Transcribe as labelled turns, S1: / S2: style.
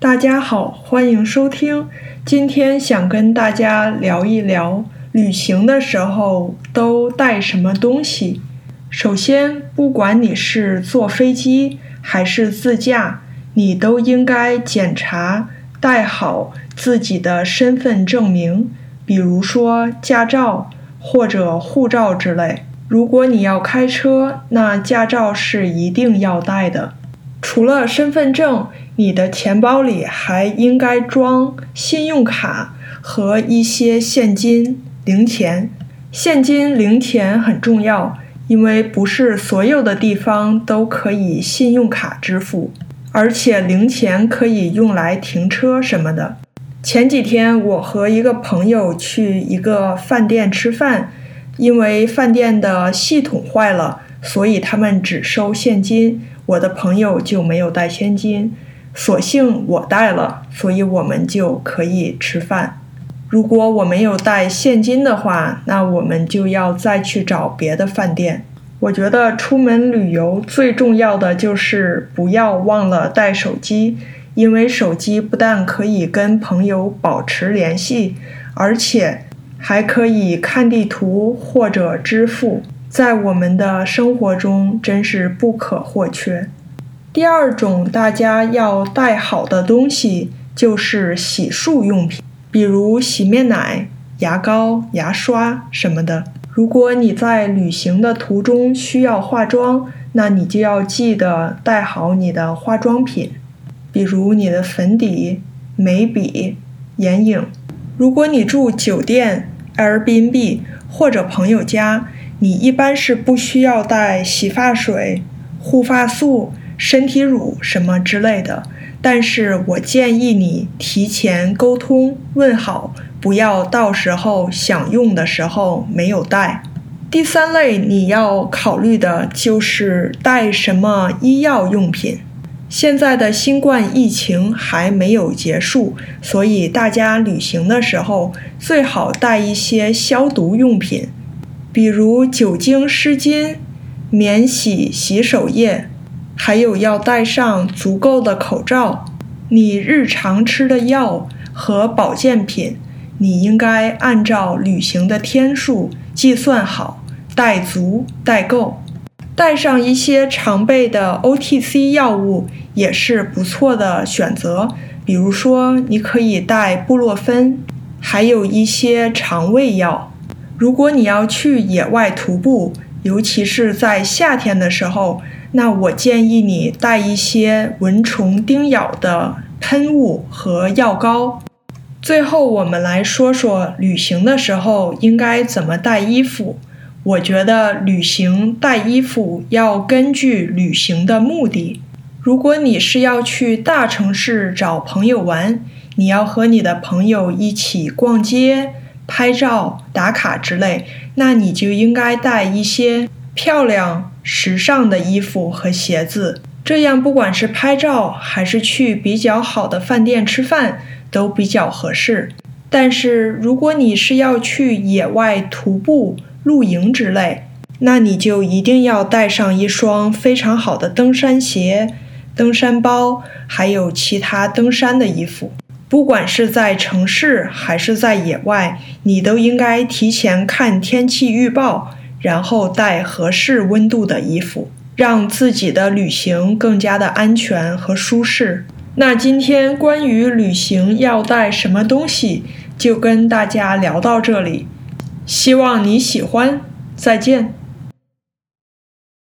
S1: 大家好，欢迎收听。今天想跟大家聊一聊旅行的时候都带什么东西。首先，不管你是坐飞机还是自驾，你都应该检查带好自己的身份证明，比如说驾照或者护照之类。如果你要开车，那驾照是一定要带的。除了身份证，你的钱包里还应该装信用卡和一些现金零钱。现金零钱很重要，因为不是所有的地方都可以信用卡支付，而且零钱可以用来停车什么的。前几天我和一个朋友去一个饭店吃饭，因为饭店的系统坏了，所以他们只收现金。我的朋友就没有带现金，所幸我带了，所以我们就可以吃饭。如果我没有带现金的话，那我们就要再去找别的饭店。我觉得出门旅游最重要的就是不要忘了带手机，因为手机不但可以跟朋友保持联系，而且还可以看地图或者支付。在我们的生活中，真是不可或缺。第二种大家要带好的东西就是洗漱用品，比如洗面奶、牙膏、牙刷什么的。如果你在旅行的途中需要化妆，那你就要记得带好你的化妆品，比如你的粉底、眉笔、眼影。如果你住酒店、Airbnb 或者朋友家，你一般是不需要带洗发水、护发素、身体乳什么之类的，但是我建议你提前沟通问好，不要到时候想用的时候没有带。第三类你要考虑的就是带什么医药用品。现在的新冠疫情还没有结束，所以大家旅行的时候最好带一些消毒用品。比如酒精湿巾、免洗洗手液，还有要带上足够的口罩。你日常吃的药和保健品，你应该按照旅行的天数计算好，带足带够。带上一些常备的 OTC 药物也是不错的选择，比如说你可以带布洛芬，还有一些肠胃药。如果你要去野外徒步，尤其是在夏天的时候，那我建议你带一些蚊虫叮咬的喷雾和药膏。最后，我们来说说旅行的时候应该怎么带衣服。我觉得旅行带衣服要根据旅行的目的。如果你是要去大城市找朋友玩，你要和你的朋友一起逛街。拍照打卡之类，那你就应该带一些漂亮、时尚的衣服和鞋子，这样不管是拍照还是去比较好的饭店吃饭都比较合适。但是如果你是要去野外徒步、露营之类，那你就一定要带上一双非常好的登山鞋、登山包，还有其他登山的衣服。不管是在城市还是在野外，你都应该提前看天气预报，然后带合适温度的衣服，让自己的旅行更加的安全和舒适。那今天关于旅行要带什么东西，就跟大家聊到这里，希望你喜欢，再见。